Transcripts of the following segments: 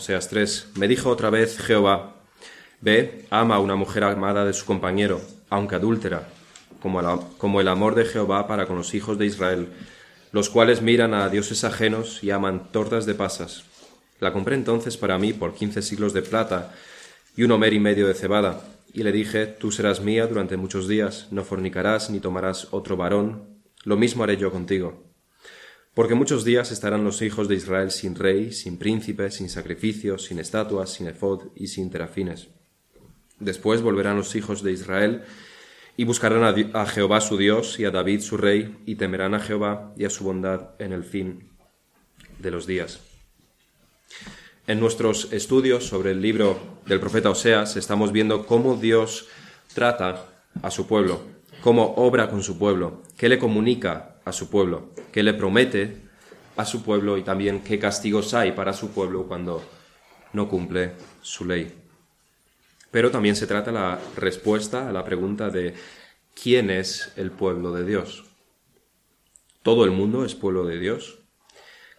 Oseas 3. Me dijo otra vez Jehová, ve, ama a una mujer amada de su compañero, aunque adúltera, como como el amor de Jehová para con los hijos de Israel, los cuales miran a dioses ajenos y aman tortas de pasas. La compré entonces para mí por quince siglos de plata y un homer y medio de cebada. Y le dije, tú serás mía durante muchos días, no fornicarás ni tomarás otro varón, lo mismo haré yo contigo. Porque muchos días estarán los hijos de Israel sin rey, sin príncipe, sin sacrificios, sin estatuas, sin efod y sin terafines. Después volverán los hijos de Israel y buscarán a, Jehová su Dios y a David su rey, y temerán a Jehová y a su bondad en el fin de los días. En nuestros estudios sobre el libro del profeta Oseas estamos viendo cómo Dios trata a su pueblo, cómo obra con su pueblo, qué le comunica a su pueblo, qué le promete a su pueblo y también qué castigos hay para su pueblo cuando no cumple su ley. Pero también se trata la respuesta a la pregunta de ¿quién es el pueblo de Dios? ¿Todo el mundo es pueblo de Dios?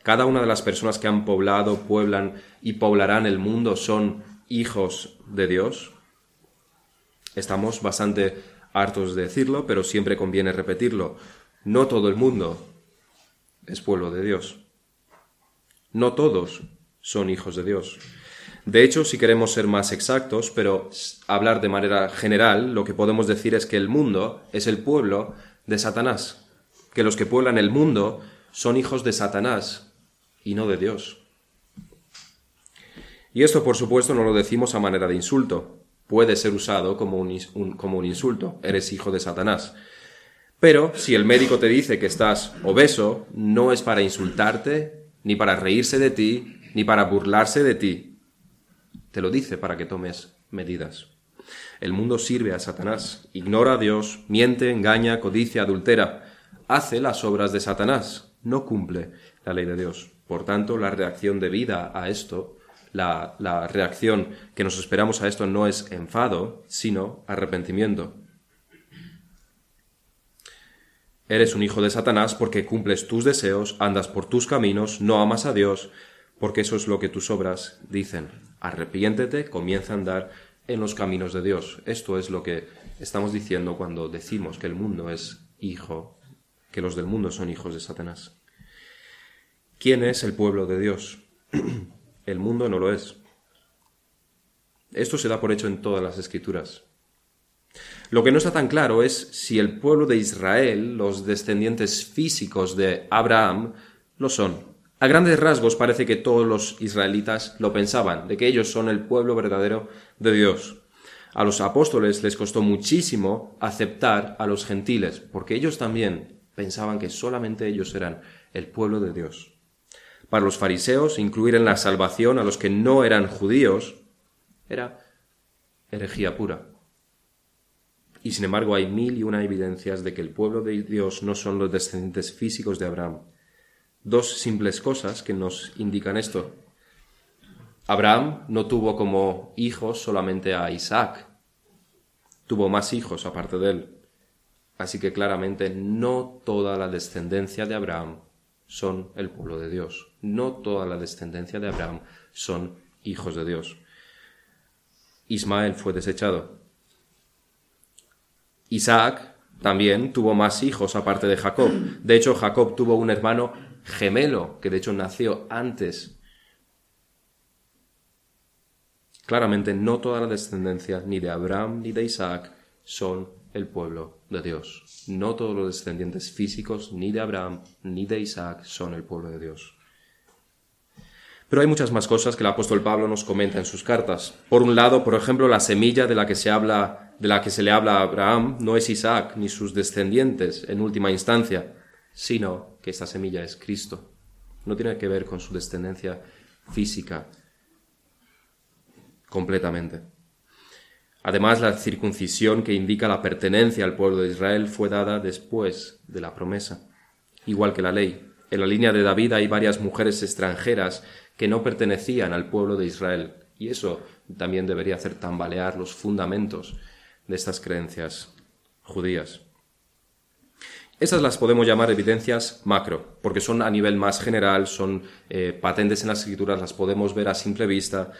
Cada una de las personas que han poblado, pueblan y poblarán el mundo son hijos de Dios. Estamos bastante hartos de decirlo, pero siempre conviene repetirlo. No todo el mundo es pueblo de Dios. No todos son hijos de Dios. De hecho, si queremos ser más exactos, pero hablar de manera general, lo que podemos decir es que el mundo es el pueblo de Satanás, que los que pueblan el mundo son hijos de Satanás, y no de Dios. Y esto, por supuesto, no lo decimos a manera de insulto. Puede ser usado como un, como un insulto. Eres hijo de Satanás. Pero si el médico te dice que estás obeso, no es para insultarte, ni para reírse de ti, ni para burlarse de ti. Te lo dice para que tomes medidas. El mundo sirve a Satanás, ignora a Dios, miente, engaña, codicia, adultera, hace las obras de Satanás, no cumple la ley de Dios. Por tanto, la reacción debida a esto, la, la reacción que nos esperamos a esto no es enfado, sino arrepentimiento. Eres un hijo de Satanás porque cumples tus deseos, andas por tus caminos, no amas a Dios, porque eso es lo que tus obras dicen. Arrepiéntete, comienza a andar en los caminos de Dios. Esto es lo que estamos diciendo cuando decimos que el mundo es hijo, que los del mundo son hijos de Satanás. ¿Quién es el pueblo de Dios? El mundo no lo es. Esto se da por hecho en todas las escrituras. Lo que no está tan claro es si el pueblo de Israel, los descendientes físicos de Abraham, lo son. A grandes rasgos parece que todos los israelitas lo pensaban, de que ellos son el pueblo verdadero de Dios. A los apóstoles les costó muchísimo aceptar a los gentiles, porque ellos también pensaban que solamente ellos eran el pueblo de Dios. Para los fariseos, incluir en la salvación a los que no eran judíos era herejía pura. Y sin embargo hay mil y una evidencias de que el pueblo de Dios no son los descendientes físicos de Abraham. Dos simples cosas que nos indican esto. Abraham no tuvo como hijos solamente a Isaac, tuvo más hijos aparte de él. Así que claramente no toda la descendencia de Abraham son el pueblo de Dios. No toda la descendencia de Abraham son hijos de Dios. Ismael fue desechado. Isaac también tuvo más hijos aparte de Jacob. De hecho, Jacob tuvo un hermano gemelo, que de hecho nació antes. Claramente no toda la descendencia ni de Abraham ni de Isaac son el pueblo de Dios. No todos los descendientes físicos ni de Abraham ni de Isaac son el pueblo de Dios. Pero hay muchas más cosas que el apóstol Pablo nos comenta en sus cartas. Por un lado, por ejemplo, la semilla de la que se habla, de la que se le habla a Abraham no es Isaac ni sus descendientes en última instancia, sino que esta semilla es Cristo. No tiene que ver con su descendencia física completamente. Además, la circuncisión que indica la pertenencia al pueblo de Israel fue dada después de la promesa, igual que la ley. En la línea de David hay varias mujeres extranjeras que no pertenecían al pueblo de Israel, y eso también debería hacer tambalear los fundamentos de estas creencias judías. Esas las podemos llamar evidencias macro, porque son a nivel más general, son eh, patentes en las escrituras, las podemos ver a simple vista,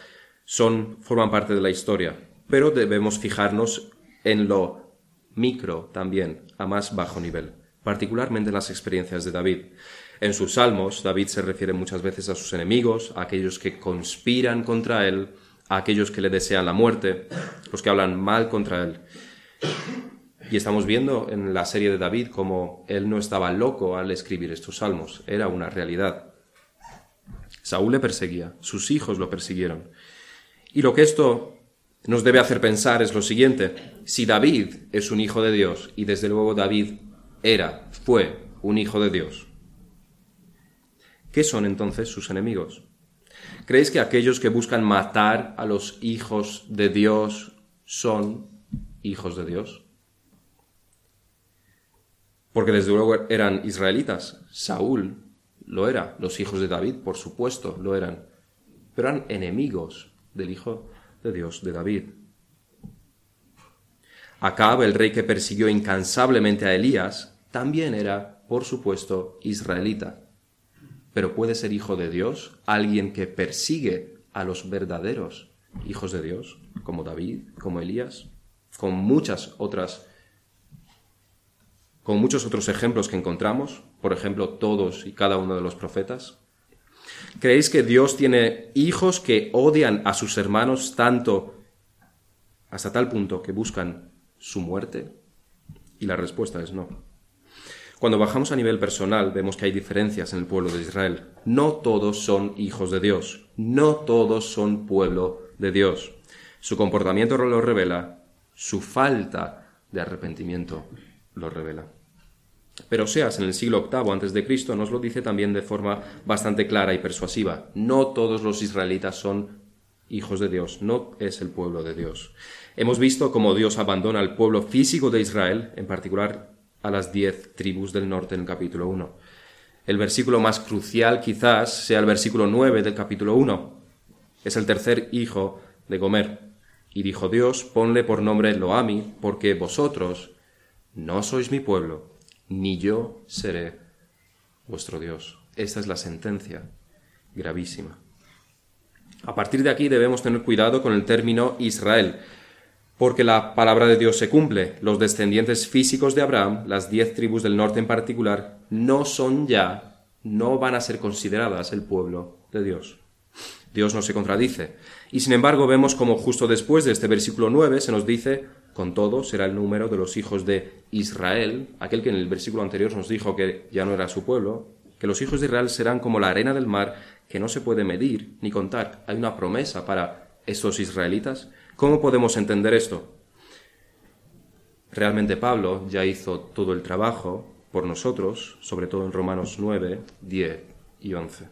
son, forman parte de la historia. Pero debemos fijarnos en lo micro también, a más bajo nivel, particularmente en las experiencias de David. En sus salmos, David se refiere muchas veces a sus enemigos, a aquellos que conspiran contra él, a aquellos que le desean la muerte, los que hablan mal contra él. Y estamos viendo en la serie de David cómo él no estaba loco al escribir estos salmos, era una realidad. Saúl le perseguía, sus hijos lo persiguieron. Y lo que esto nos debe hacer pensar es lo siguiente, si David es un hijo de Dios, y desde luego David era, fue un hijo de Dios, ¿qué son entonces sus enemigos? ¿Creéis que aquellos que buscan matar a los hijos de Dios son hijos de Dios? Porque desde luego eran israelitas. Saúl lo era. Los hijos de David, por supuesto, lo eran. Pero eran enemigos del Hijo de Dios, de David. Acab, el rey que persiguió incansablemente a Elías, también era, por supuesto, israelita. Pero puede ser hijo de Dios alguien que persigue a los verdaderos hijos de Dios, como David, como Elías, con muchas otras con muchos otros ejemplos que encontramos, por ejemplo, todos y cada uno de los profetas? ¿Creéis que Dios tiene hijos que odian a sus hermanos tanto hasta tal punto que buscan su muerte? Y la respuesta es no. Cuando bajamos a nivel personal vemos que hay diferencias en el pueblo de Israel. No todos son hijos de Dios, no todos son pueblo de Dios. Su comportamiento lo revela, su falta de arrepentimiento lo revela. Pero Seas en el siglo VIII antes de Cristo nos lo dice también de forma bastante clara y persuasiva. No todos los israelitas son hijos de Dios, no es el pueblo de Dios. Hemos visto cómo Dios abandona al pueblo físico de Israel, en particular a las diez tribus del norte en el capítulo 1. El versículo más crucial quizás sea el versículo 9 del capítulo 1. Es el tercer hijo de Gomer. Y dijo Dios, ponle por nombre Loami, porque vosotros no sois mi pueblo, ni yo seré vuestro Dios. Esta es la sentencia gravísima. A partir de aquí debemos tener cuidado con el término Israel, porque la palabra de Dios se cumple. Los descendientes físicos de Abraham, las diez tribus del norte en particular, no son ya, no van a ser consideradas el pueblo de Dios. Dios no se contradice. Y sin embargo vemos como justo después de este versículo 9 se nos dice con todo, será el número de los hijos de Israel, aquel que en el versículo anterior nos dijo que ya no era su pueblo, que los hijos de Israel serán como la arena del mar, que no se puede medir ni contar. Hay una promesa para estos israelitas. ¿Cómo podemos entender esto? Realmente Pablo ya hizo todo el trabajo por nosotros, sobre todo en Romanos 9, 10 y 11.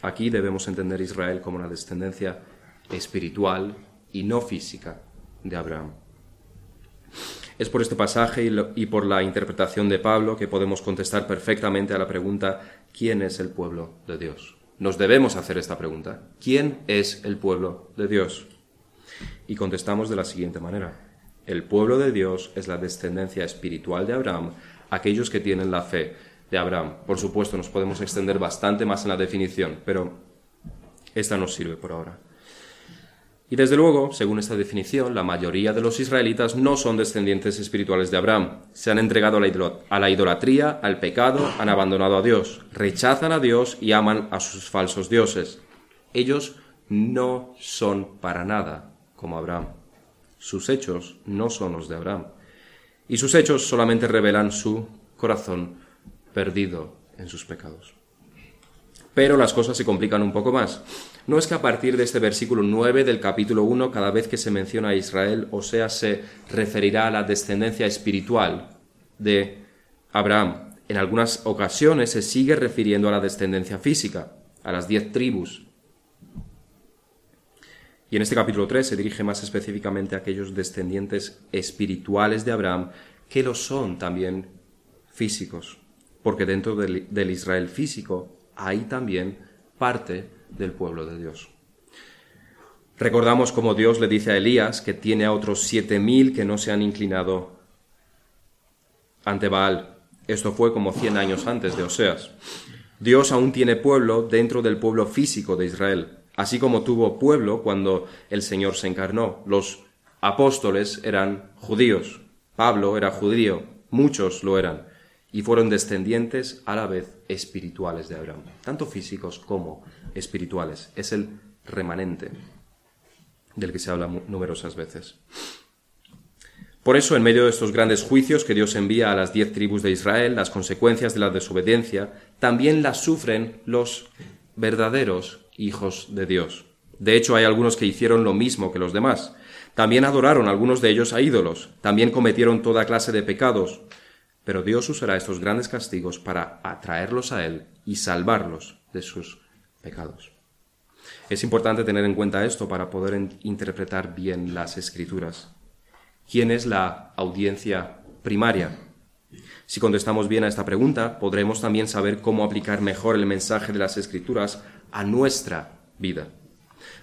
Aquí debemos entender Israel como una descendencia espiritual y no física de Abraham. Es por este pasaje y, por la interpretación de Pablo que podemos contestar perfectamente a la pregunta ¿quién es el pueblo de Dios? Nos debemos hacer esta pregunta. ¿Quién es el pueblo de Dios? Y contestamos de la siguiente manera. El pueblo de Dios es la descendencia espiritual de Abraham, aquellos que tienen la fe de Abraham. Por supuesto, nos podemos extender bastante más en la definición, pero esta nos sirve por ahora. Y desde luego, según esta definición, la mayoría de los israelitas no son descendientes espirituales de Abraham. Se han entregado a la idolatría, al pecado, han abandonado a Dios, rechazan a Dios y aman a sus falsos dioses. Ellos no son para nada como Abraham. Sus hechos no son los de Abraham. Y sus hechos solamente revelan su corazón perdido en sus pecados. Pero las cosas se complican un poco más. No es que a partir de este versículo 9 del capítulo 1, cada vez que se menciona a Israel, o sea, se referirá a la descendencia espiritual de Abraham. En algunas ocasiones se sigue refiriendo a la descendencia física, a las diez tribus. Y en este capítulo 3 se dirige más específicamente a aquellos descendientes espirituales de Abraham que lo son también físicos, porque dentro del, del Israel físico hay también parte del pueblo de Dios. Recordamos como Dios le dice a Elías que tiene a otros siete mil que no se han inclinado ante Baal. Esto fue como 100 años antes de Oseas. Dios aún tiene pueblo dentro del pueblo físico de Israel, así como tuvo pueblo cuando el Señor se encarnó. Los apóstoles eran judíos, Pablo era judío, muchos lo eran, y fueron descendientes a la vez espirituales de Abraham, tanto físicos como espirituales. Es el remanente del que se habla numerosas veces. Por eso, en medio de estos grandes juicios que Dios envía a las diez tribus de Israel, las consecuencias de la desobediencia, también las sufren los verdaderos hijos de Dios. De hecho, hay algunos que hicieron lo mismo que los demás. También adoraron algunos de ellos a ídolos, también cometieron toda clase de pecados, pero Dios usará estos grandes castigos para atraerlos a Él y salvarlos de sus pecados. Es importante tener en cuenta esto para poder interpretar bien las escrituras quién es la audiencia primaria. Si contestamos bien a esta pregunta, podremos también saber cómo aplicar mejor el mensaje de las Escrituras a nuestra vida.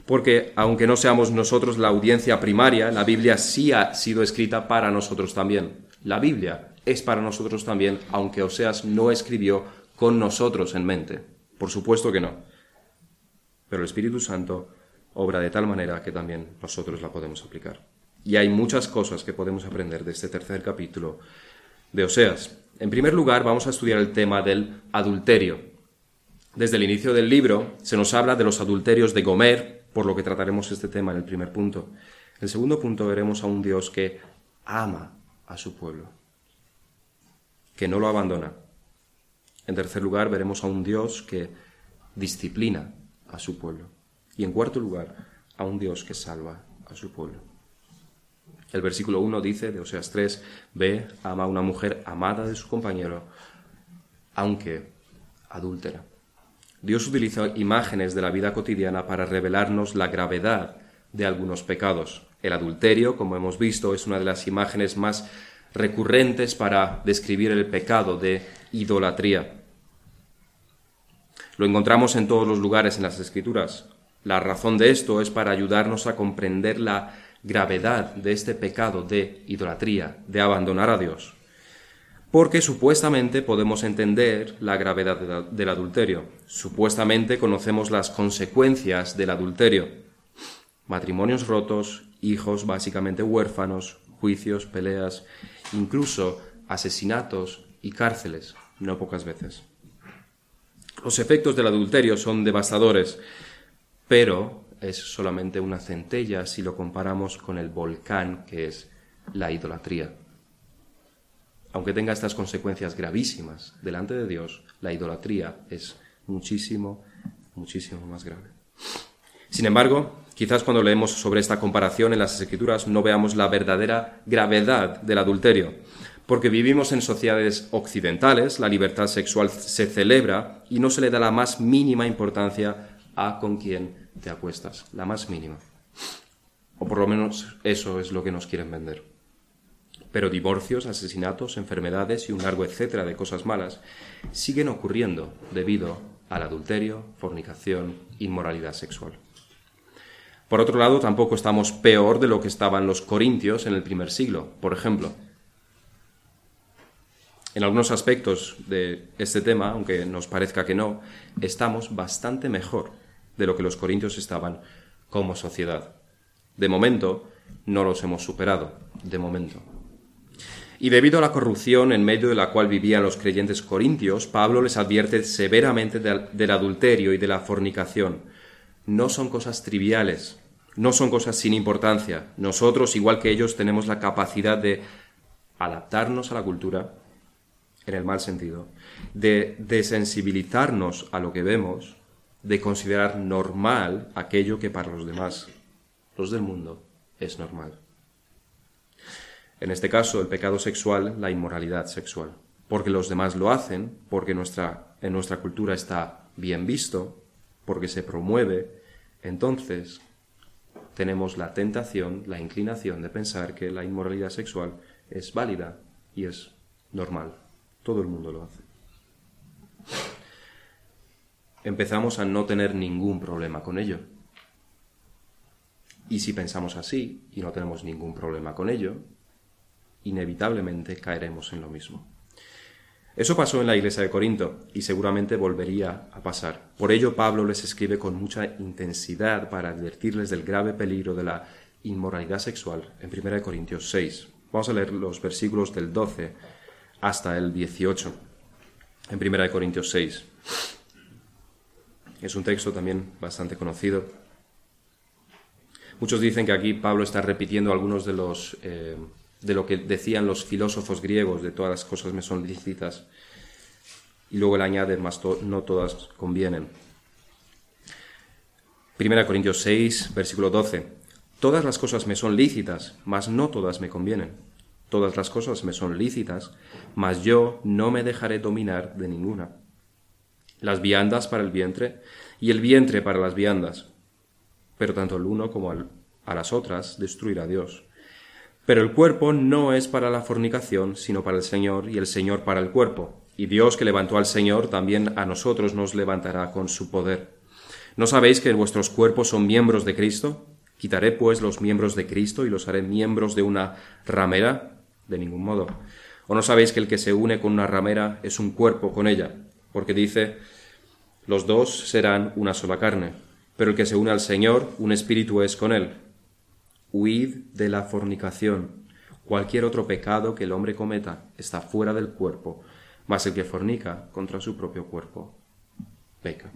Porque aunque no seamos nosotros la audiencia primaria, la Biblia sí ha sido escrita para nosotros también. La Biblia es para nosotros también, aunque Oseas no escribió con nosotros en mente. Por supuesto que no. Pero el Espíritu Santo obra de tal manera que también nosotros la podemos aplicar. Y hay muchas cosas que podemos aprender de este tercer capítulo de Oseas. En primer lugar, vamos a estudiar el tema del adulterio. Desde el inicio del libro se nos habla de los adulterios de Gomer, por lo que trataremos este tema en el primer punto. En el segundo punto veremos a un Dios que ama a su pueblo, que no lo abandona. En tercer lugar, veremos a un Dios que disciplina a su pueblo. Y en cuarto lugar, a un Dios que salva a su pueblo. El versículo 1 dice de Oseas 3, ve, ama a una mujer amada de su compañero, aunque adúltera. Dios utiliza imágenes de la vida cotidiana para revelarnos la gravedad de algunos pecados. El adulterio, como hemos visto, es una de las imágenes más recurrentes para describir el pecado de idolatría. Lo encontramos en todos los lugares en las Escrituras. La razón de esto es para ayudarnos a comprender la gravedad de este pecado de idolatría, de abandonar a Dios. Porque supuestamente podemos entender la gravedad del adulterio. Supuestamente conocemos las consecuencias del adulterio. Matrimonios rotos, hijos básicamente huérfanos, juicios, peleas, incluso asesinatos y cárceles, no pocas veces. Los efectos del adulterio son devastadores, pero es solamente una centella si lo comparamos con el volcán que es la idolatría. Aunque tenga estas consecuencias gravísimas delante de Dios, la idolatría es muchísimo, muchísimo más grave. Sin embargo, quizás cuando leemos sobre esta comparación en las escrituras no veamos la verdadera gravedad del adulterio, porque vivimos en sociedades occidentales, la libertad sexual se celebra y no se le da la más mínima importancia a con quién te acuestas, la más mínima. O por lo menos eso es lo que nos quieren vender. Pero divorcios, asesinatos, enfermedades y un largo etcétera de cosas malas siguen ocurriendo debido al adulterio, fornicación, inmoralidad sexual. Por otro lado, tampoco estamos peor de lo que estaban los corintios en el primer siglo, por ejemplo. En algunos aspectos de este tema, aunque nos parezca que no, estamos bastante mejor de lo que los corintios estaban como sociedad. De momento, no los hemos superado, de momento. Y debido a la corrupción en medio de la cual vivían los creyentes corintios, Pablo les advierte severamente del adulterio y de la fornicación. No son cosas triviales, no son cosas sin importancia. Nosotros, igual que ellos, tenemos la capacidad de adaptarnos a la cultura, en el mal sentido, de desensibilizarnos a lo que vemos de considerar normal aquello que para los demás, los del mundo, es normal. En este caso, el pecado sexual, la inmoralidad sexual. Porque los demás lo hacen, porque nuestra, en nuestra cultura está bien visto, porque se promueve, entonces tenemos la tentación, la inclinación de pensar que la inmoralidad sexual es válida y es normal. Todo el mundo lo hace empezamos a no tener ningún problema con ello. Y si pensamos así y no tenemos ningún problema con ello, inevitablemente caeremos en lo mismo. Eso pasó en la iglesia de Corinto y seguramente volvería a pasar. Por ello Pablo les escribe con mucha intensidad para advertirles del grave peligro de la inmoralidad sexual en 1 Corintios 6. Vamos a leer los versículos del 12 hasta el 18 en 1 Corintios 6. Es un texto también bastante conocido. Muchos dicen que aquí Pablo está repitiendo algunos de los eh, de lo que decían los filósofos griegos de todas las cosas me son lícitas y luego le añade más no todas convienen. 1 Corintios 6, versículo 12. Todas las cosas me son lícitas, mas no todas me convienen. Todas las cosas me son lícitas, mas yo no me dejaré dominar de ninguna. Las viandas para el vientre y el vientre para las viandas. Pero tanto el uno como a las otras destruirá Dios. Pero el cuerpo no es para la fornicación, sino para el Señor, y el Señor para el cuerpo. Y Dios que levantó al Señor, también a nosotros nos levantará con su poder. ¿No sabéis que vuestros cuerpos son miembros de Cristo? ¿Quitaré pues los miembros de Cristo y los haré miembros de una ramera? De ningún modo. ¿O no sabéis que el que se une con una ramera es un cuerpo con ella? Porque dice, los dos serán una sola carne. Pero el que se une al Señor, un espíritu es con él. Huid de la fornicación. Cualquier otro pecado que el hombre cometa está fuera del cuerpo, mas el que fornica contra su propio cuerpo peca.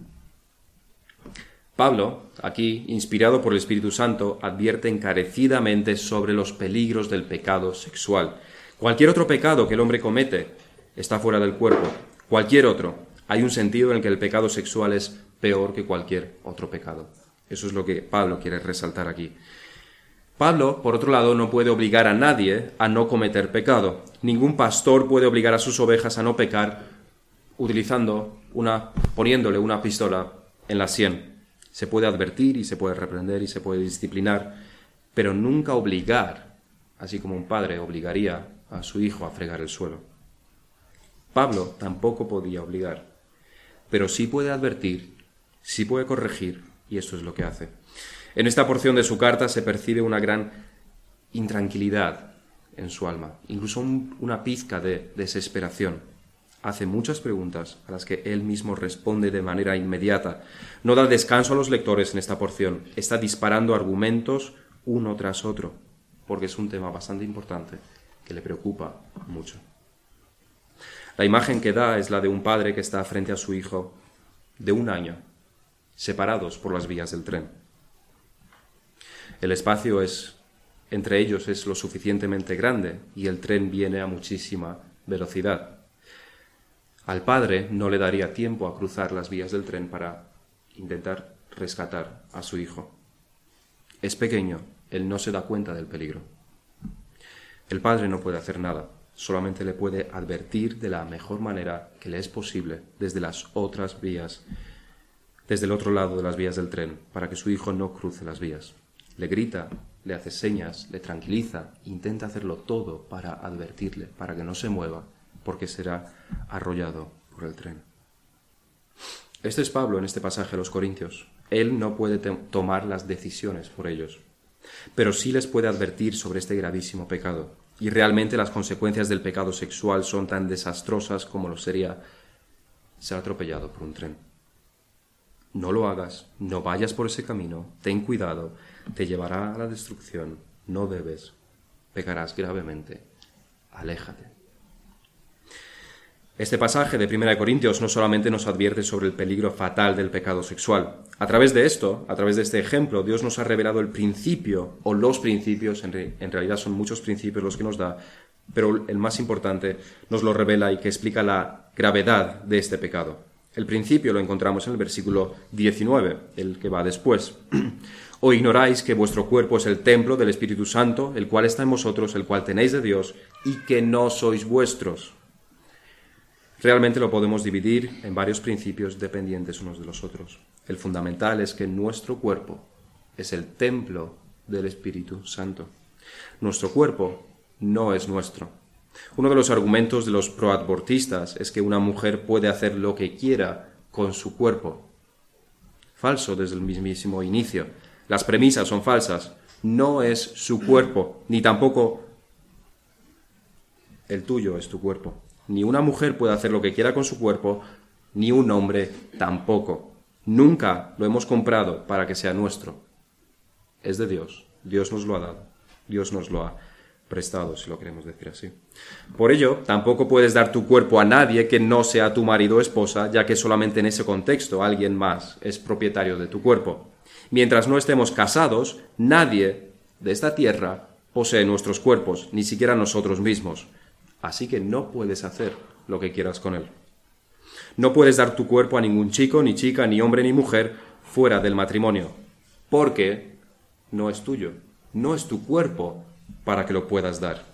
Pablo, aquí, inspirado por el Espíritu Santo, advierte encarecidamente sobre los peligros del pecado sexual. Cualquier otro pecado que el hombre comete está fuera del cuerpo. Cualquier otro. Hay un sentido en el que el pecado sexual es peor que cualquier otro pecado. Eso es lo que Pablo quiere resaltar aquí. Pablo, por otro lado, no puede obligar a nadie a no cometer pecado. Ningún pastor puede obligar a sus ovejas a no pecar utilizando una, poniéndole una pistola en la sien. Se puede advertir y se puede reprender y se puede disciplinar, pero nunca obligar, así como un padre obligaría a su hijo a fregar el suelo. Pablo tampoco podía obligar, pero sí puede advertir, sí puede corregir, y esto es lo que hace. En esta porción de su carta se percibe una gran intranquilidad en su alma, incluso una pizca de desesperación. Hace muchas preguntas a las que él mismo responde de manera inmediata. No da descanso a los lectores en esta porción. Está disparando argumentos uno tras otro, porque es un tema bastante importante que le preocupa mucho. La imagen que da es la de un padre que está frente a su hijo de un año, separados por las vías del tren. El espacio es entre ellos es lo suficientemente grande y el tren viene a muchísima velocidad. Al padre no le daría tiempo a cruzar las vías del tren para intentar rescatar a su hijo. Es pequeño, él no se da cuenta del peligro. El padre no puede hacer nada, solamente le puede advertir de la mejor manera que le es posible desde las otras vías, desde el otro lado de las vías del tren, para que su hijo no cruce las vías le grita, le hace señas, le tranquiliza, intenta hacerlo todo para advertirle, para que no se mueva, porque será arrollado por el tren. Este es Pablo en este pasaje de los Corintios. Él no puede tomar las decisiones por ellos, pero sí les puede advertir sobre este gravísimo pecado. Y realmente las consecuencias del pecado sexual son tan desastrosas como lo sería ser atropellado por un tren. No lo hagas, no vayas por ese camino, ten cuidado, te llevará a la destrucción, no debes, pecarás gravemente, aléjate. Este pasaje de 1 Corintios no solamente nos advierte sobre el peligro fatal del pecado sexual. A través de esto, a través de este ejemplo, Dios nos ha revelado el principio o los principios, en, en realidad son muchos principios los que nos da, pero el más importante nos lo revela y que explica la gravedad de este pecado. El principio lo encontramos en el versículo 19, el que va después. ¿O ignoráis que vuestro cuerpo es el templo del Espíritu Santo, el cual está en vosotros, el cual tenéis de Dios, y que no sois vuestros? Realmente lo podemos dividir en varios principios dependientes unos de los otros. El fundamental es que nuestro cuerpo es el templo del Espíritu Santo. Nuestro cuerpo no es nuestro. Uno de los argumentos de los proabortistas es que una mujer puede hacer lo que quiera con su cuerpo. Falso desde el mismísimo inicio. Las premisas son falsas. No es su cuerpo, ni tampoco el tuyo es tu cuerpo. ni una mujer puede hacer lo que quiera con su cuerpo, ni un hombre tampoco. Nunca lo hemos comprado para que sea nuestro. Es de Dios. Dios nos lo ha dado. Dios nos lo ha prestado, si lo queremos decir así. Por ello, tampoco puedes dar tu cuerpo a nadie que no sea tu marido o esposa, ya que solamente en ese contexto alguien más es propietario de tu cuerpo. Mientras no estemos casados, nadie de esta tierra posee nuestros cuerpos, ni siquiera nosotros mismos. Así que no puedes hacer lo que quieras con él. No puedes dar tu cuerpo a ningún chico, ni chica, ni hombre, ni mujer fuera del matrimonio, porque no es tuyo, no es tu cuerpo para que lo puedas dar.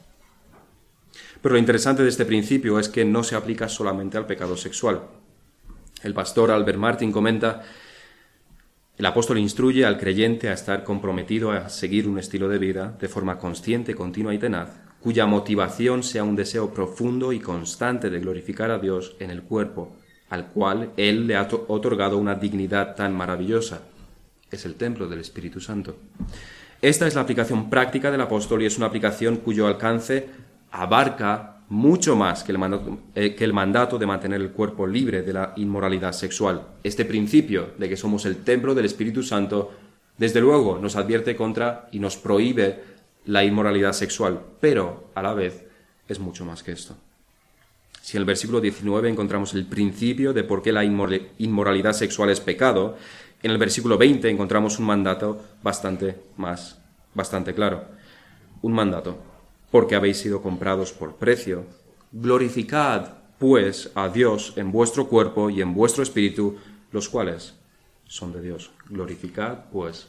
Pero lo interesante de este principio es que no se aplica solamente al pecado sexual. El pastor Albert Martin comenta, el apóstol instruye al creyente a estar comprometido a seguir un estilo de vida de forma consciente, continua y tenaz, cuya motivación sea un deseo profundo y constante de glorificar a Dios en el cuerpo, al cual Él le ha otorgado una dignidad tan maravillosa. Es el templo del Espíritu Santo. Esta es la aplicación práctica del apóstol y es una aplicación cuyo alcance abarca mucho más que el, mandato, eh, que el, mandato, de mantener el cuerpo libre de la inmoralidad sexual. Este principio de que somos el templo del Espíritu Santo, desde luego nos advierte contra y nos prohíbe la inmoralidad sexual, pero a la vez es mucho más que esto. Si en el versículo 19 encontramos el principio de por qué la inmoralidad sexual es pecado, en el versículo 20 encontramos un mandato bastante más, bastante claro. Un mandato, porque habéis sido comprados por precio. Glorificad, pues, a Dios en vuestro cuerpo y en vuestro espíritu, los cuales son de Dios. Glorificad, pues,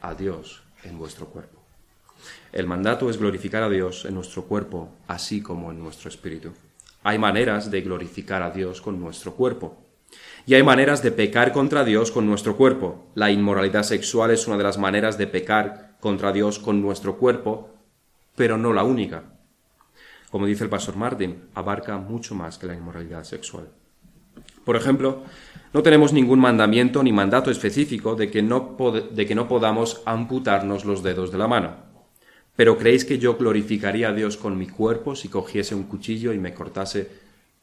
a Dios en vuestro cuerpo. El mandato es glorificar a Dios en nuestro cuerpo, así como en nuestro espíritu. Hay maneras de glorificar a Dios con nuestro cuerpo. Y hay maneras de pecar contra Dios con nuestro cuerpo. La inmoralidad sexual es una de las maneras de pecar contra Dios con nuestro cuerpo, pero no la única. Como dice el pastor Martin, abarca mucho más que la inmoralidad sexual. Por ejemplo, no tenemos ningún mandamiento ni mandato específico de que no, de que no podamos amputarnos los dedos de la mano. Pero ¿creéis que yo glorificaría a Dios con mi cuerpo si cogiese un cuchillo y me cortase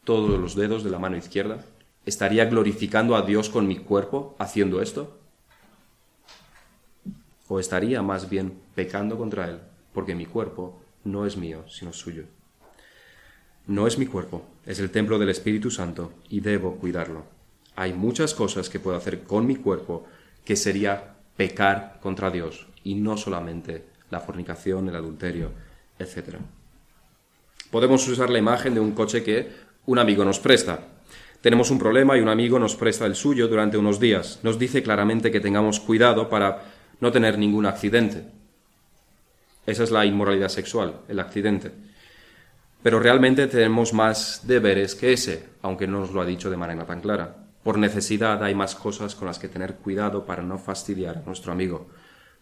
todos los dedos de la mano izquierda? ¿Estaría glorificando a Dios con mi cuerpo haciendo esto? ¿O estaría más bien pecando contra Él porque mi cuerpo no es mío, sino suyo? No es mi cuerpo, es el templo del Espíritu Santo y debo cuidarlo. Hay muchas cosas que puedo hacer con mi cuerpo que sería pecar contra Dios y no solamente la fornicación, el adulterio, etc. Podemos usar la imagen de un coche que un amigo nos presta tenemos un problema y un amigo nos presta el suyo durante unos días. Nos dice claramente que tengamos cuidado para no tener ningún accidente. Esa es la inmoralidad sexual, el accidente. Pero realmente tenemos más deberes que ese, aunque no nos lo ha dicho de manera tan clara. Por necesidad hay más cosas con las que tener cuidado para no fastidiar a nuestro amigo.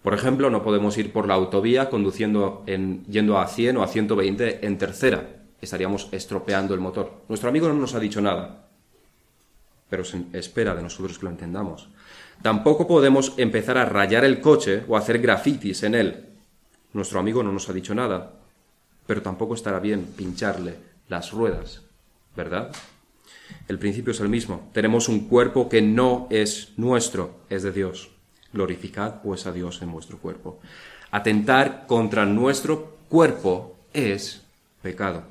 Por ejemplo, no podemos ir por la autovía conduciendo en, yendo a 100 o a 120 en tercera. Estaríamos estropeando el motor. Nuestro amigo no nos ha dicho nada, pero se espera de nosotros que lo entendamos. Tampoco podemos empezar a rayar el coche o hacer grafitis en él. Nuestro amigo no nos ha dicho nada, pero tampoco estará bien pincharle las ruedas, ¿verdad? El principio es el mismo. Tenemos un cuerpo que no es nuestro, es de Dios. Glorificad pues a Dios en vuestro cuerpo. Atentar contra nuestro cuerpo es pecado.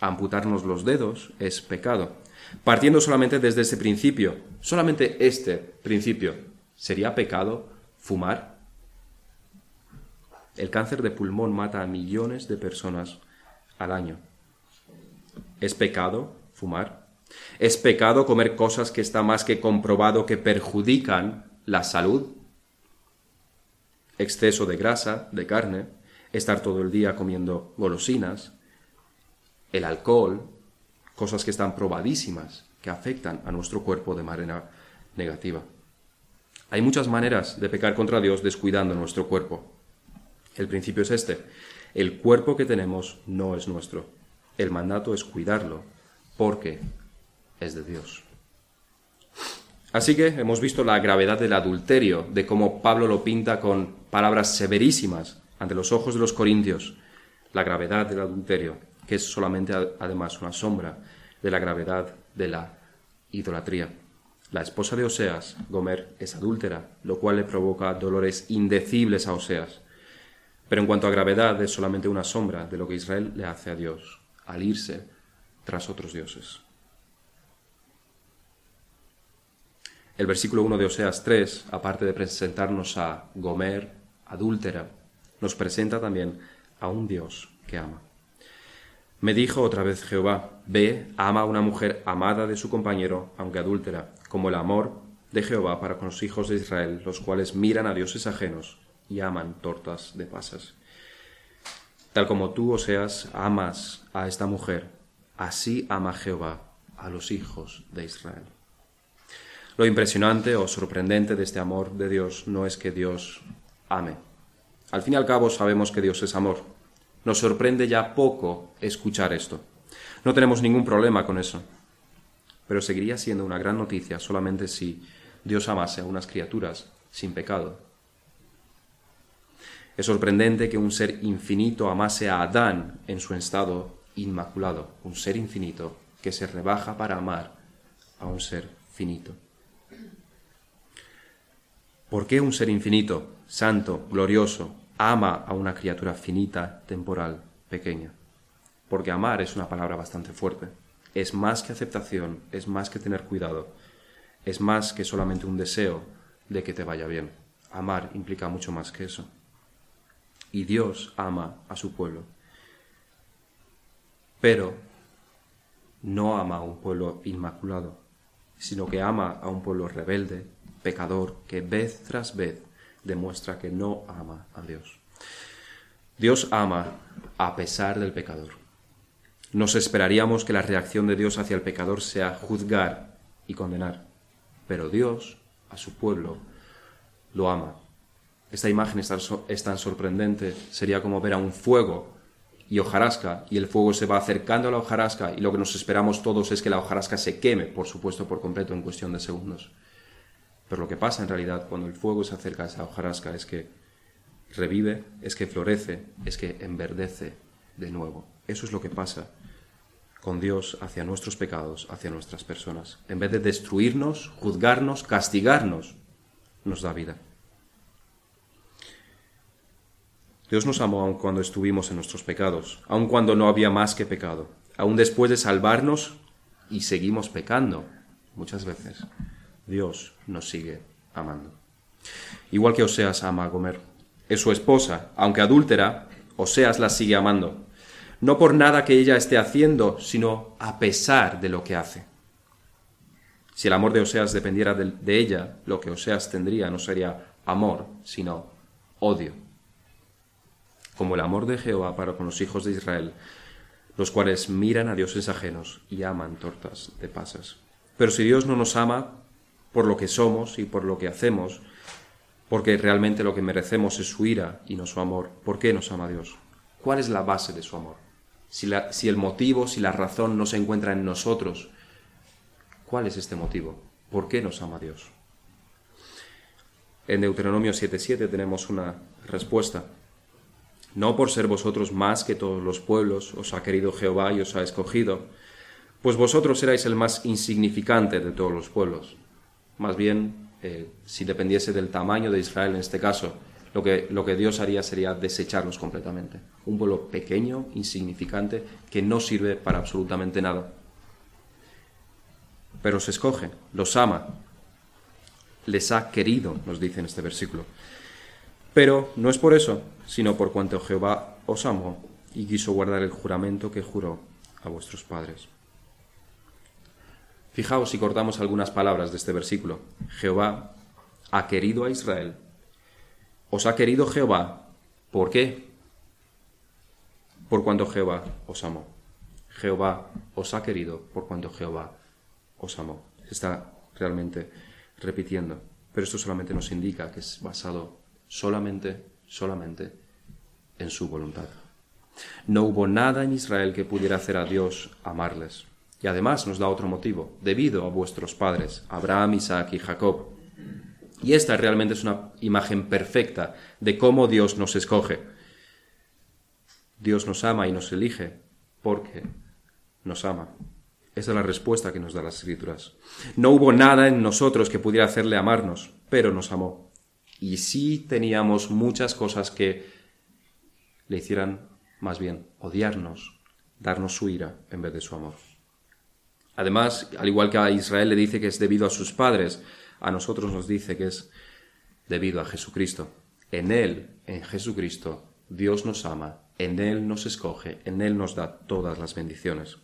Amputarnos los dedos es pecado. Partiendo solamente desde ese principio, solamente este principio, ¿sería pecado fumar? El cáncer de pulmón mata a millones de personas al año. ¿Es pecado fumar? ¿Es pecado comer cosas que está más que comprobado que perjudican la salud? Exceso de grasa, de carne, estar todo el día comiendo golosinas, el alcohol, cosas que están probadísimas, que afectan a nuestro cuerpo de manera negativa. Hay muchas maneras de pecar contra Dios descuidando nuestro cuerpo. El principio es este. El cuerpo que tenemos no es nuestro. El mandato es cuidarlo porque es de Dios. Así que hemos visto la gravedad del adulterio, de cómo Pablo lo pinta con palabras severísimas ante los ojos de los corintios, la gravedad del adulterio que es solamente además una sombra de la gravedad de la idolatría. La esposa de Oseas, Gomer, es adúltera, lo cual le provoca dolores indecibles a Oseas. Pero en cuanto a gravedad, es solamente una sombra de lo que Israel le hace a Dios al irse tras otros dioses. El versículo 1 de Oseas 3, aparte de presentarnos a Gomer, adúltera, nos presenta también a un Dios que ama. Me dijo otra vez Jehová, ve, ama a una mujer amada de su compañero, aunque adúltera, como el amor de Jehová para con los hijos de Israel, los cuales miran a dioses ajenos y aman tortas de pasas. Tal como tú, Oseas, amas a esta mujer, así ama Jehová a los hijos de Israel. Lo impresionante o sorprendente de este amor de Dios no es que Dios ame. Al fin y al cabo sabemos que Dios es amor. Nos sorprende ya poco escuchar esto. No tenemos ningún problema con eso. Pero seguiría siendo una gran noticia solamente si Dios amase a unas criaturas sin pecado es sorprendente que un ser infinito amase a Adán en su estado inmaculado, un ser infinito que se rebaja para amar a un ser finito. ¿Por qué un ser infinito, santo, glorioso, ama a una criatura finita, temporal, pequeña? Porque amar es una palabra bastante fuerte. Es más que aceptación, es más que tener cuidado, es más que solamente un deseo de que te vaya bien. Amar implica mucho más que eso y Dios ama a su pueblo. Pero no ama a un pueblo inmaculado, sino que ama a un pueblo rebelde, pecador, que vez tras vez demuestra que no ama a Dios. Dios ama a pesar del pecador. Nos esperaríamos que la reacción de Dios hacia el pecador sea juzgar y condenar, pero Dios a su pueblo lo ama esta imagen es tan sorprendente, sería como ver a un fuego y hojarasca, y el fuego se va acercando a la hojarasca, y lo que nos esperamos todos es que la hojarasca se queme, por supuesto, por completo en cuestión de segundos. Pero lo que pasa en realidad cuando el fuego se acerca a esa hojarasca es que revive, es que florece, es que enverdece de nuevo. Eso es lo que pasa con Dios hacia nuestros pecados, hacia nuestras personas. En vez de destruirnos, juzgarnos, castigarnos, nos da vida. Dios nos amó aun cuando estuvimos en nuestros pecados, aun cuando no había más que pecado, aun después de salvarnos y seguimos pecando muchas veces. Dios nos sigue amando. Igual que Oseas ama a Gomer. Es su esposa, aunque adúltera, Oseas la sigue amando. No por nada que ella esté haciendo, sino a pesar de lo que hace. Si el amor de Oseas dependiera de, de ella, lo que Oseas tendría no sería amor, sino odio como el amor de Jehová para con los hijos de Israel, los cuales miran a dioses ajenos y aman tortas de pasas. Pero si Dios no nos ama por lo que somos y por lo que hacemos, porque realmente lo que merecemos es su ira y no su amor, ¿por qué nos ama Dios? ¿Cuál es la base de su amor? Si, si el motivo, si la razón no se encuentra en nosotros, ¿cuál es este motivo? ¿Por qué nos ama Dios? En Deuteronomio 7.7 tenemos una respuesta no por ser vosotros más que todos los pueblos, os ha querido Jehová y os ha escogido, pues vosotros erais el más insignificante de todos los pueblos. Más bien, eh, si dependiese del tamaño de Israel en este caso, lo que, lo que Dios haría sería desecharlos completamente. Un pueblo pequeño, insignificante, que no sirve para absolutamente nada. Pero os escoge, los ama, les ha querido, nos dice en este versículo. Pero no es por eso, sino por cuanto Jehová os amó y quiso guardar el juramento que juró a vuestros padres. Fijaos si cortamos algunas palabras de este versículo. Jehová ha querido a Israel. Os ha querido Jehová. ¿Por qué? Por cuanto Jehová os amó. Jehová os ha querido por cuanto Jehová os amó. Se está realmente repitiendo. Pero esto solamente nos indica que es basado solamente, solamente en su voluntad. No hubo nada en Israel que pudiera hacer a Dios amarles. Y además nos da otro motivo, debido a vuestros padres, Abraham, Isaac y Jacob. Y esta realmente es una imagen perfecta de cómo Dios nos escoge. Dios nos ama y nos elige porque nos ama. Esa es la respuesta que nos da las escrituras. No hubo nada en nosotros que pudiera hacerle amarnos, pero nos amó. Y sí teníamos muchas cosas que le hicieran más bien odiarnos, darnos su ira en vez de su amor. Además, al igual que a Israel le dice que es debido a sus padres, a nosotros nos dice que es debido a Jesucristo. En Él, en Jesucristo, Dios nos ama, en Él nos escoge, en Él nos da todas las bendiciones.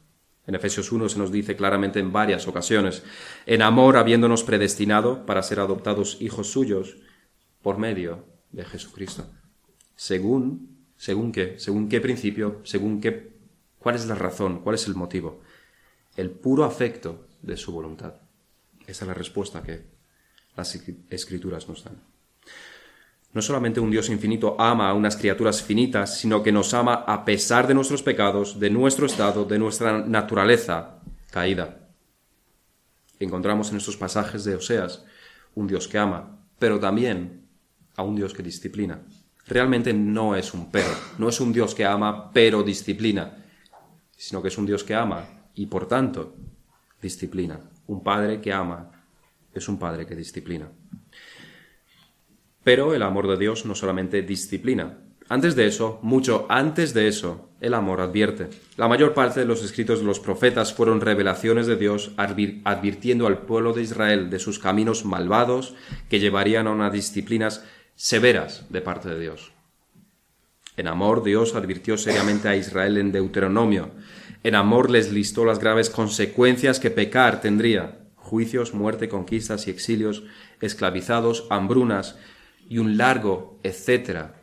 En Efesios 1 se nos dice claramente en varias ocasiones, en amor habiéndonos predestinado para ser adoptados hijos suyos por medio de Jesucristo. Según, según qué, según qué principio, según qué, cuál es la razón, cuál es el motivo. El puro afecto de su voluntad. Esa es la respuesta que las escrituras nos dan. No solamente un Dios infinito ama a unas criaturas finitas, sino que nos ama a pesar de nuestros pecados, de nuestro estado, de nuestra naturaleza caída. Encontramos en estos pasajes de Oseas un Dios que ama, pero también a un Dios que disciplina. Realmente no es un pero, no es un Dios que ama pero disciplina, sino que es un Dios que ama y por tanto disciplina. Un padre que ama es un padre que disciplina. Pero el amor de Dios no solamente disciplina. Antes de eso, mucho antes de eso, el amor advierte. La mayor parte de los escritos de los profetas fueron revelaciones de Dios advirtiendo al pueblo de Israel de sus caminos malvados que llevarían a unas disciplinas severas de parte de Dios. En amor, Dios advirtió seriamente a Israel en Deuteronomio. En amor les listó las graves consecuencias que pecar tendría. Juicios, muerte, conquistas y exilios, esclavizados, hambrunas, y un largo etcétera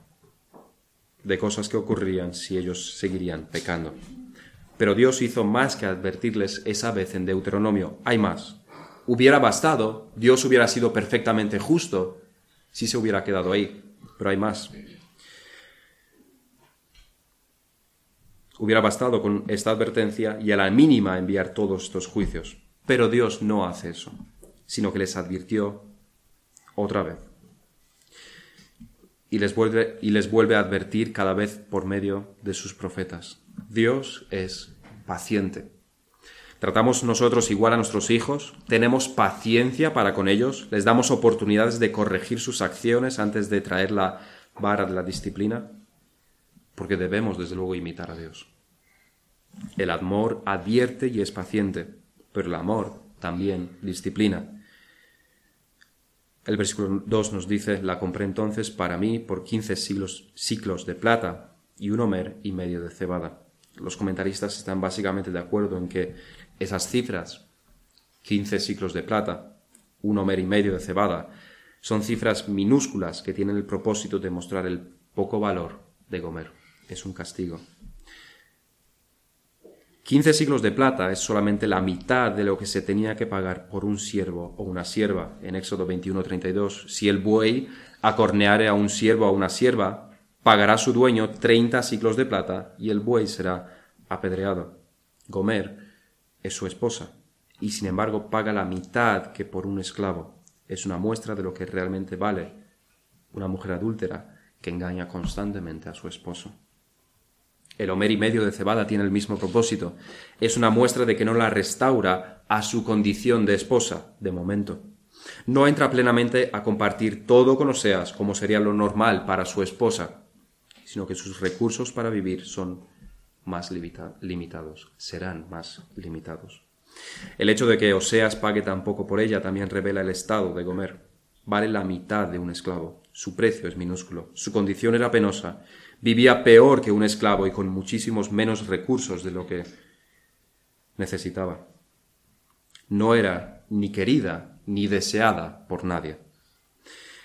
de cosas que ocurrirían si ellos seguirían pecando. Pero Dios hizo más que advertirles esa vez en Deuteronomio. Hay más. Hubiera bastado, Dios hubiera sido perfectamente justo si se hubiera quedado ahí. Pero hay más. Hubiera bastado con esta advertencia y a la mínima enviar todos estos juicios. Pero Dios no hace eso, sino que les advirtió otra vez y les vuelve, y les vuelve a advertir cada vez por medio de sus profetas. Dios es paciente. Tratamos nosotros igual a nuestros hijos, tenemos paciencia para con ellos, les damos oportunidades de corregir sus acciones antes de traer la vara de la disciplina, porque debemos desde luego imitar a Dios. El amor advierte y es paciente, pero el amor también disciplina. El versículo 2 nos dice, la compré entonces para mí por quince siglos, ciclos de plata y un homer y medio de cebada. Los comentaristas están básicamente de acuerdo en que esas cifras, quince ciclos de plata, un homer y medio de cebada, son cifras minúsculas que tienen el propósito de mostrar el poco valor de Gomer. Es un castigo. 15 siglos de plata es solamente la mitad de lo que se tenía que pagar por un siervo o una sierva. En Éxodo 21:32, si el buey acorneare a un siervo o a una sierva, pagará su dueño 30 siglos de plata y el buey será apedreado. Gomer es su esposa y sin embargo paga la mitad que por un esclavo. Es una muestra de lo que realmente vale una mujer adúltera que engaña constantemente a su esposo. El homer y medio de cebada tiene el mismo propósito. Es una muestra de que no la restaura a su condición de esposa, de momento. No entra plenamente a compartir todo con Oseas, como sería lo normal para su esposa, sino que sus recursos para vivir son más limitados, serán más limitados. El hecho de que Oseas pague tan poco por ella también revela el estado de Gomer. Vale la mitad de un esclavo. Su precio es minúsculo. Su condición era penosa vivía peor que un esclavo y con muchísimos menos recursos de lo que necesitaba. No era ni querida ni deseada por nadie.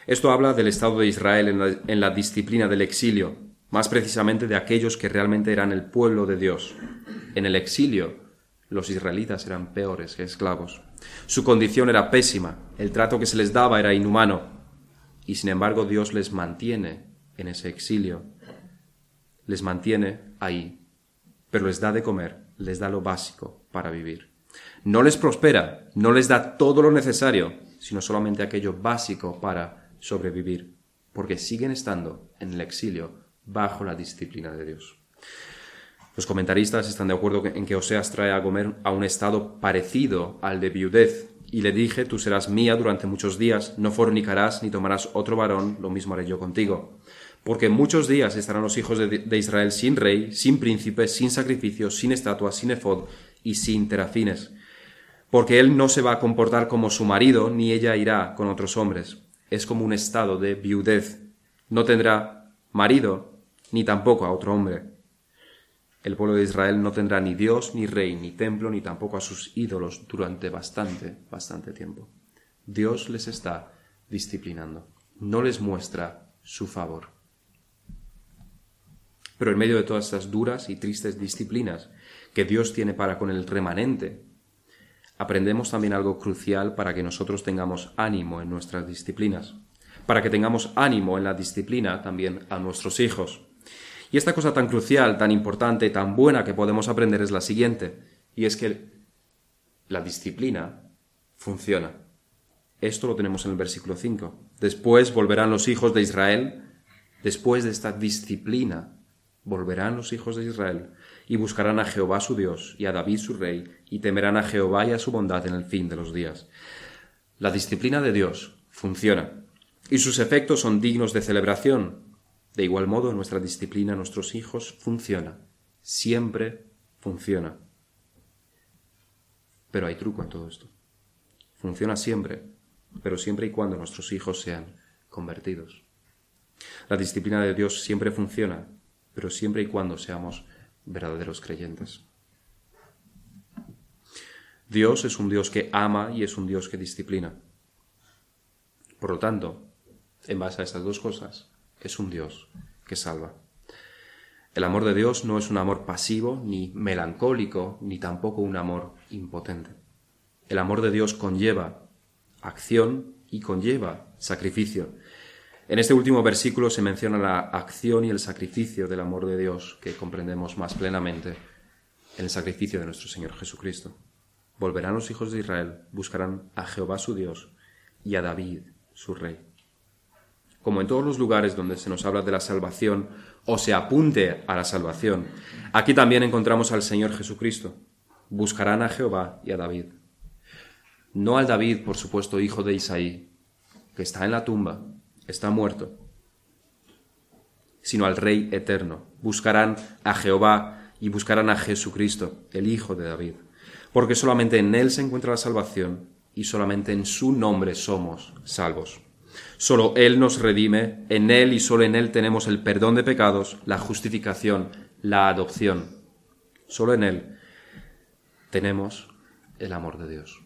Esto habla del estado de Israel en la, disciplina del exilio, más precisamente de aquellos que realmente eran el pueblo de Dios. En el exilio, los israelitas eran peores que esclavos. Su condición era pésima, el trato que se les daba era inhumano, y sin embargo Dios les mantiene en ese exilio les mantiene ahí, pero les da de comer, les da lo básico para vivir. No les prospera, no les da todo lo necesario, sino solamente aquello básico para sobrevivir, porque siguen estando en el exilio bajo la disciplina de Dios. Los comentaristas están de acuerdo en que Oseas trae a Gomer a un estado parecido al de viudez, y le dije, tú serás mía durante muchos días, no fornicarás ni tomarás otro varón, lo mismo haré yo contigo. Porque muchos días estarán los hijos de, Israel sin rey, sin príncipe, sin sacrificio, sin estatua, sin efod y sin terafines. Porque él no se va a comportar como su marido, ni ella irá con otros hombres. Es como un estado de viudez. No tendrá marido, ni tampoco a otro hombre el pueblo de Israel no tendrá ni Dios, ni rey, ni templo, ni tampoco a sus ídolos durante bastante, bastante tiempo. Dios les está disciplinando, no les muestra su favor. Pero en medio de todas estas duras y tristes disciplinas que Dios tiene para con el remanente, aprendemos también algo crucial para que nosotros tengamos ánimo en nuestras disciplinas, para que tengamos ánimo en la disciplina también a nuestros hijos. Y esta cosa tan crucial, tan importante, tan buena que podemos aprender es la siguiente, y es que la disciplina funciona. Esto lo tenemos en el versículo 5. Después volverán los hijos de Israel, después de esta disciplina, volverán los hijos de Israel y buscarán a Jehová su Dios y a David su rey, y temerán a Jehová y a su bondad en el fin de los días. La disciplina de Dios funciona, y sus efectos son dignos de celebración, de igual modo, nuestra disciplina a nuestros hijos funciona, siempre funciona. Pero hay truco en todo esto. Funciona siempre, pero siempre y cuando nuestros hijos sean convertidos. La disciplina de Dios siempre funciona, pero siempre y cuando seamos verdaderos creyentes. Dios es un Dios que ama y es un Dios que disciplina. Por lo tanto, en base a estas dos cosas, es un Dios que salva. El amor de Dios no es un amor pasivo, ni melancólico, ni tampoco un amor impotente. El amor de Dios conlleva acción y conlleva sacrificio. En este último versículo se menciona la acción y el sacrificio del amor de Dios que comprendemos más plenamente en el sacrificio de nuestro Señor Jesucristo. Volverán los hijos de Israel, buscarán a Jehová su Dios y a David su rey como en todos los lugares donde se nos habla de la salvación o se apunte a la salvación, aquí también encontramos al Señor Jesucristo. Buscarán a Jehová y a David. No al David, por supuesto, hijo de Isaí, que está en la tumba, está muerto, sino al Rey eterno. Buscarán a Jehová y buscarán a Jesucristo, el Hijo de David, porque solamente en Él se encuentra la salvación y solamente en su nombre somos salvos. Solo Él nos redime, en Él y solo en Él tenemos el perdón de pecados, la justificación, la adopción. Solo en Él tenemos el amor de Dios.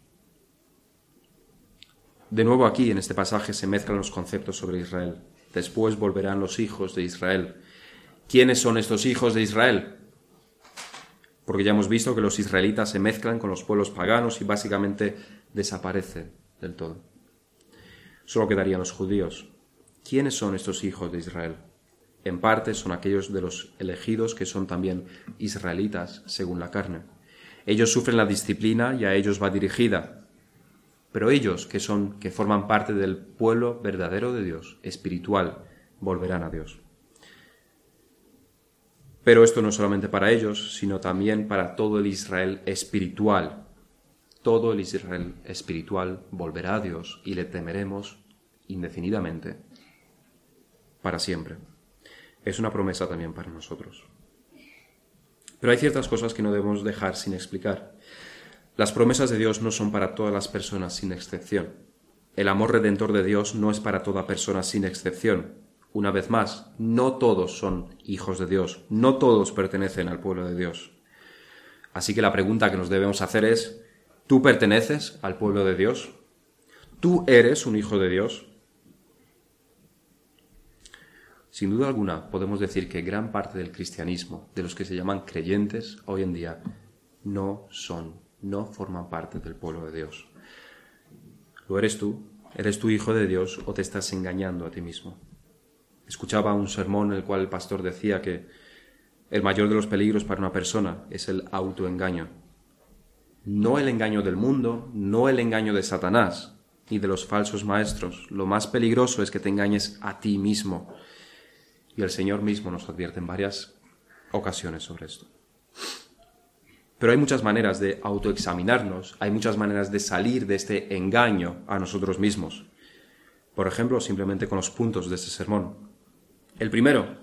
De nuevo aquí en este pasaje se mezclan los conceptos sobre Israel. Después volverán los hijos de Israel. ¿Quiénes son estos hijos de Israel? Porque ya hemos visto que los israelitas se mezclan con los pueblos paganos y básicamente desaparecen del todo solo quedarían los judíos. ¿Quiénes son estos hijos de Israel? En parte son aquellos de los elegidos que son también israelitas según la carne. Ellos sufren la disciplina y a ellos va dirigida. Pero ellos, que son que forman parte del pueblo verdadero de Dios, espiritual, volverán a Dios. Pero esto no solamente para ellos, sino también para todo el Israel espiritual, todo el Israel espiritual volverá a Dios y le temeremos indefinidamente, para siempre. Es una promesa también para nosotros. Pero hay ciertas cosas que no debemos dejar sin explicar. Las promesas de Dios no son para todas las personas sin excepción. El amor redentor de Dios no es para toda persona sin excepción. Una vez más, no todos son hijos de Dios, no todos pertenecen al pueblo de Dios. Así que la pregunta que nos debemos hacer es, ¿Tú perteneces al pueblo de Dios? ¿Tú eres un hijo de Dios? Sin duda alguna podemos decir que gran parte del cristianismo, de los que se llaman creyentes hoy en día, no son, no forman parte del pueblo de Dios. ¿Lo eres tú? ¿Eres tu hijo de Dios o te estás engañando a ti mismo? Escuchaba un sermón en el cual el pastor decía que el mayor de los peligros para una persona es el autoengaño no el engaño del mundo, no el engaño de Satanás y de los falsos maestros. Lo más peligroso es que te engañes a ti mismo. Y el Señor mismo nos advierte en varias ocasiones sobre esto. Pero hay muchas maneras de autoexaminarnos, hay muchas maneras de salir de este engaño a nosotros mismos. Por ejemplo, simplemente con los puntos de este sermón. El primero,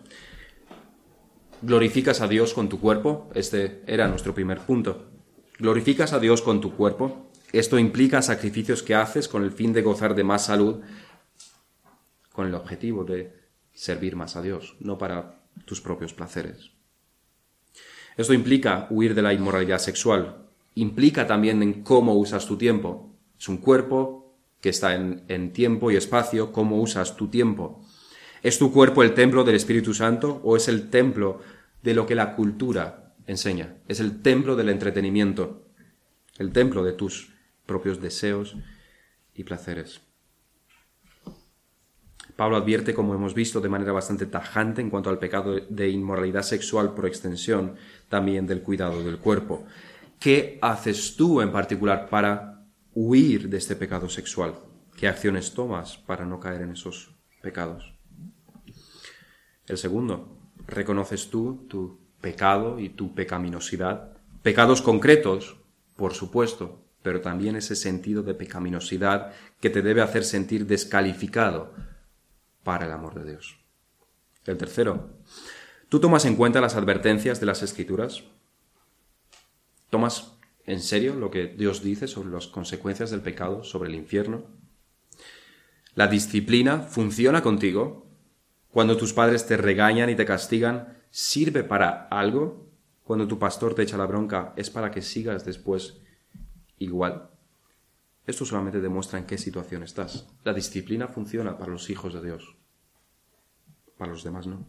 glorificas a Dios con tu cuerpo. Este era nuestro primer punto. Glorificas a Dios con tu cuerpo. Esto implica sacrificios que haces con el fin de gozar de más salud, con el objetivo de servir más a Dios, no para tus propios placeres. Esto implica huir de la inmoralidad sexual, implica también en cómo usas tu tiempo. Es un cuerpo que está en, en, tiempo y espacio, cómo usas tu tiempo. ¿Es tu cuerpo el templo del Espíritu Santo o es el templo de lo que la cultura enseña? Es el templo del entretenimiento, el templo de tus propios deseos y placeres. Pablo advierte, como hemos visto, de manera bastante tajante en cuanto al pecado de inmoralidad sexual por extensión, también del cuidado del cuerpo. ¿Qué haces tú en particular para huir de este pecado sexual? ¿Qué acciones tomas para no caer en esos pecados? El segundo, ¿reconoces tú tu pecado y tu pecaminosidad? Pecados concretos, por supuesto, pero también ese sentido de pecaminosidad que te debe hacer sentir descalificado para el amor de Dios. El tercero, ¿tú tomas en cuenta las advertencias de las escrituras? ¿Tomas en serio lo que Dios dice sobre las consecuencias del pecado, sobre el infierno? ¿La disciplina funciona contigo? Cuando tus padres te regañan y te castigan, ¿sirve para algo? Cuando tu pastor te echa la bronca, ¿es para que sigas después igual? Esto solamente demuestra en qué situación estás. La disciplina funciona para los hijos de Dios, para los demás no.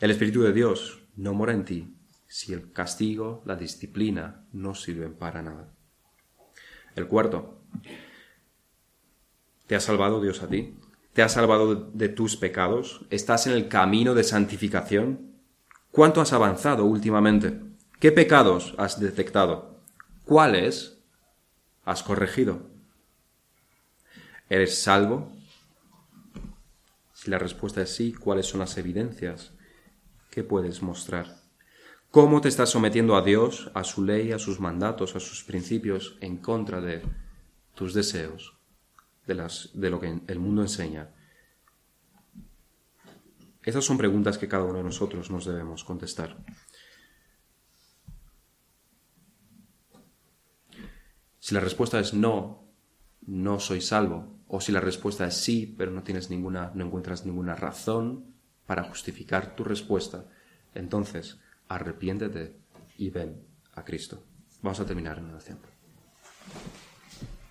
El Espíritu de Dios no mora en ti si el castigo, la disciplina no sirven para nada. El cuarto, ¿te ha salvado Dios a ti? ¿Te ha salvado de tus pecados? ¿Estás en el camino de santificación? ¿Cuánto has avanzado últimamente? ¿Qué pecados has detectado? ¿Cuáles has corregido? ¿Eres salvo? Si la respuesta es sí, ¿cuáles son las evidencias que puedes mostrar? ¿Cómo te estás sometiendo a Dios, a su ley, a sus mandatos, a sus principios, en contra de tus deseos, de, de lo que el mundo enseña? Esas son preguntas que cada uno de nosotros nos debemos contestar. Si la respuesta es no, no soy salvo, o si la respuesta es sí, pero no tienes ninguna, no encuentras ninguna razón para justificar tu respuesta, entonces arrepiéntete y ven a Cristo. Vamos a terminar en oración.